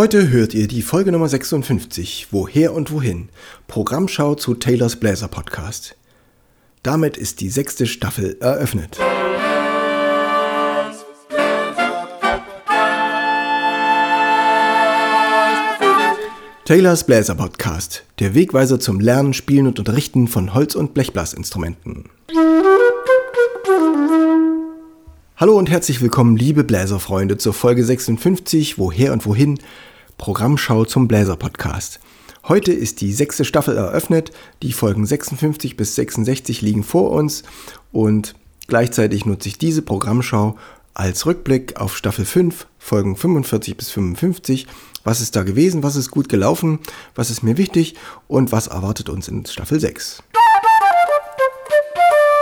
Heute hört ihr die Folge Nummer 56, Woher und Wohin, Programmschau zu Taylors Bläser Podcast. Damit ist die sechste Staffel eröffnet. Taylors Bläser Podcast, der Wegweiser zum Lernen, Spielen und Unterrichten von Holz- und Blechblasinstrumenten. Hallo und herzlich willkommen, liebe Bläserfreunde, zur Folge 56, Woher und Wohin, Programmschau zum Bläser Podcast. Heute ist die sechste Staffel eröffnet, die Folgen 56 bis 66 liegen vor uns und gleichzeitig nutze ich diese Programmschau als Rückblick auf Staffel 5, Folgen 45 bis 55. Was ist da gewesen, was ist gut gelaufen, was ist mir wichtig und was erwartet uns in Staffel 6.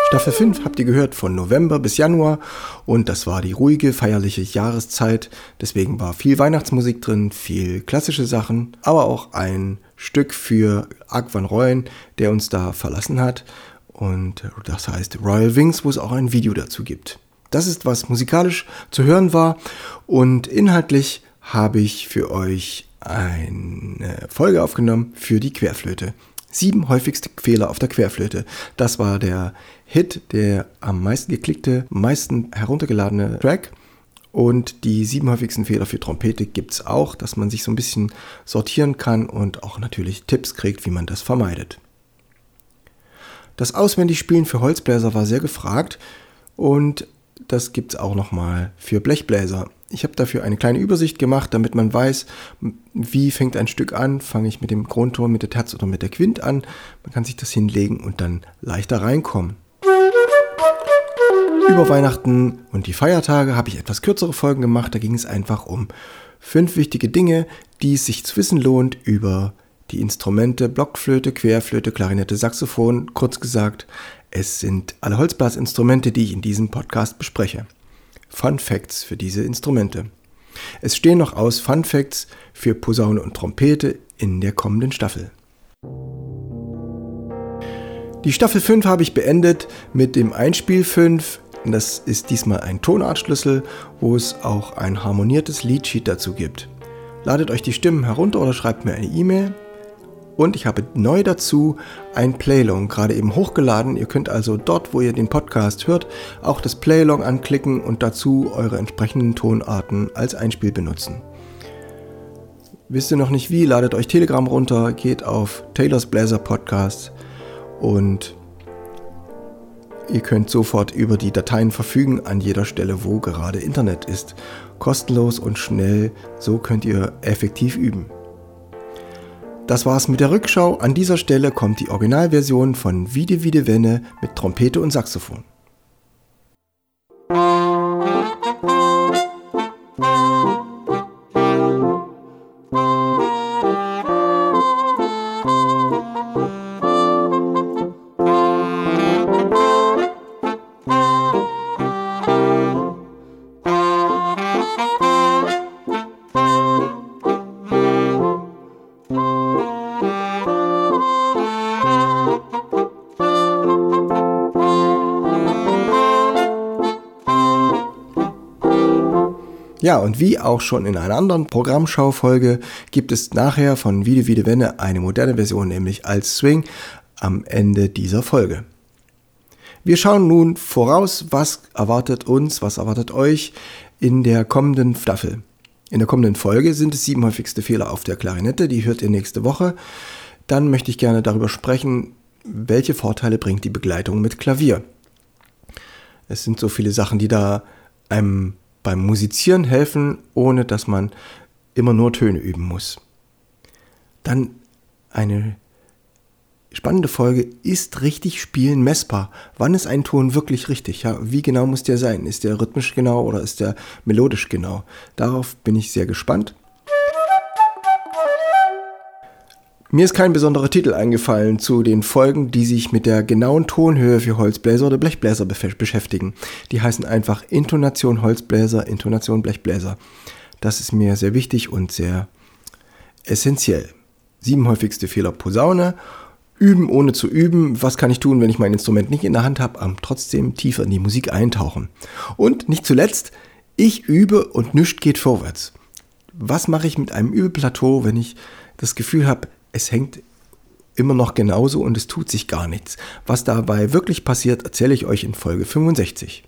Staffel 5 habt ihr gehört von November bis Januar und das war die ruhige, feierliche Jahreszeit. Deswegen war viel Weihnachtsmusik drin, viel klassische Sachen, aber auch ein Stück für Ark van Rooyen, der uns da verlassen hat. Und das heißt Royal Wings, wo es auch ein Video dazu gibt. Das ist, was musikalisch zu hören war und inhaltlich habe ich für euch eine Folge aufgenommen für die Querflöte. Sieben häufigste Fehler auf der Querflöte. Das war der Hit, der am meisten geklickte, meisten heruntergeladene Track. Und die sieben häufigsten Fehler für Trompete gibt es auch, dass man sich so ein bisschen sortieren kann und auch natürlich Tipps kriegt, wie man das vermeidet. Das Auswendigspielen für Holzbläser war sehr gefragt und das gibt es auch nochmal für Blechbläser. Ich habe dafür eine kleine Übersicht gemacht, damit man weiß, wie fängt ein Stück an. Fange ich mit dem Grundton, mit der Terz oder mit der Quint an. Man kann sich das hinlegen und dann leichter reinkommen. Über Weihnachten und die Feiertage habe ich etwas kürzere Folgen gemacht. Da ging es einfach um fünf wichtige Dinge, die es sich zu wissen lohnt über die Instrumente Blockflöte, Querflöte, Klarinette, Saxophon. Kurz gesagt, es sind alle Holzblasinstrumente, die ich in diesem Podcast bespreche. Fun Facts für diese Instrumente. Es stehen noch aus Fun Facts für Posaune und Trompete in der kommenden Staffel. Die Staffel 5 habe ich beendet mit dem Einspiel 5. Das ist diesmal ein Tonartschlüssel, wo es auch ein harmoniertes Liedsheet dazu gibt. Ladet euch die Stimmen herunter oder schreibt mir eine E-Mail. Und ich habe neu dazu ein Playlong gerade eben hochgeladen. Ihr könnt also dort, wo ihr den Podcast hört, auch das Playlong anklicken und dazu eure entsprechenden Tonarten als Einspiel benutzen. Wisst ihr noch nicht wie? Ladet euch Telegram runter, geht auf Taylors Blazer Podcast und ihr könnt sofort über die Dateien verfügen an jeder Stelle, wo gerade Internet ist. Kostenlos und schnell, so könnt ihr effektiv üben. Das war's mit der Rückschau. An dieser Stelle kommt die Originalversion von Vide Vide Wenne mit Trompete und Saxophon. Ja, und wie auch schon in einer anderen Programmschaufolge gibt es nachher von Vide Vide Wenne eine moderne Version, nämlich als Swing am Ende dieser Folge. Wir schauen nun voraus, was erwartet uns, was erwartet euch in der kommenden Staffel. In der kommenden Folge sind es sieben häufigste Fehler auf der Klarinette, die hört ihr nächste Woche. Dann möchte ich gerne darüber sprechen, welche Vorteile bringt die Begleitung mit Klavier. Es sind so viele Sachen, die da einem beim Musizieren helfen, ohne dass man immer nur Töne üben muss. Dann eine spannende Folge, ist richtig Spielen messbar? Wann ist ein Ton wirklich richtig? Ja, wie genau muss der sein? Ist der rhythmisch genau oder ist der melodisch genau? Darauf bin ich sehr gespannt. Mir ist kein besonderer Titel eingefallen zu den Folgen, die sich mit der genauen Tonhöhe für Holzbläser oder Blechbläser beschäftigen. Die heißen einfach Intonation Holzbläser, Intonation Blechbläser. Das ist mir sehr wichtig und sehr essentiell. Sieben häufigste Fehler Posaune. Üben ohne zu üben. Was kann ich tun, wenn ich mein Instrument nicht in der Hand habe, aber trotzdem tiefer in die Musik eintauchen. Und nicht zuletzt, ich übe und nichts geht vorwärts was mache ich mit einem Übelplateau, wenn ich das Gefühl habe, es hängt immer noch genauso und es tut sich gar nichts. Was dabei wirklich passiert, erzähle ich euch in Folge 65.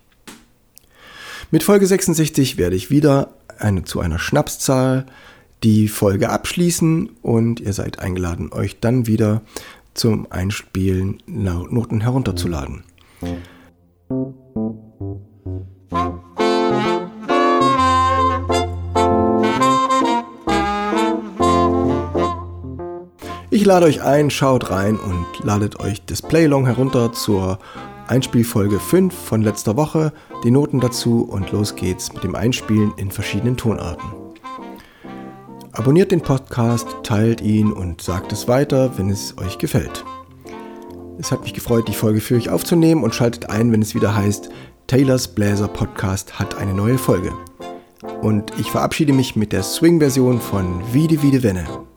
Mit Folge 66 werde ich wieder eine, zu einer Schnapszahl die Folge abschließen und ihr seid eingeladen, euch dann wieder zum Einspielen Noten herunterzuladen. Ich lade euch ein, schaut rein und ladet euch das Playlong herunter zur Einspielfolge 5 von letzter Woche, die Noten dazu und los geht's mit dem Einspielen in verschiedenen Tonarten. Abonniert den Podcast, teilt ihn und sagt es weiter, wenn es euch gefällt. Es hat mich gefreut, die Folge für euch aufzunehmen und schaltet ein, wenn es wieder heißt, Taylors Bläser Podcast hat eine neue Folge. Und ich verabschiede mich mit der Swing-Version von Wiede Wiede Wenne.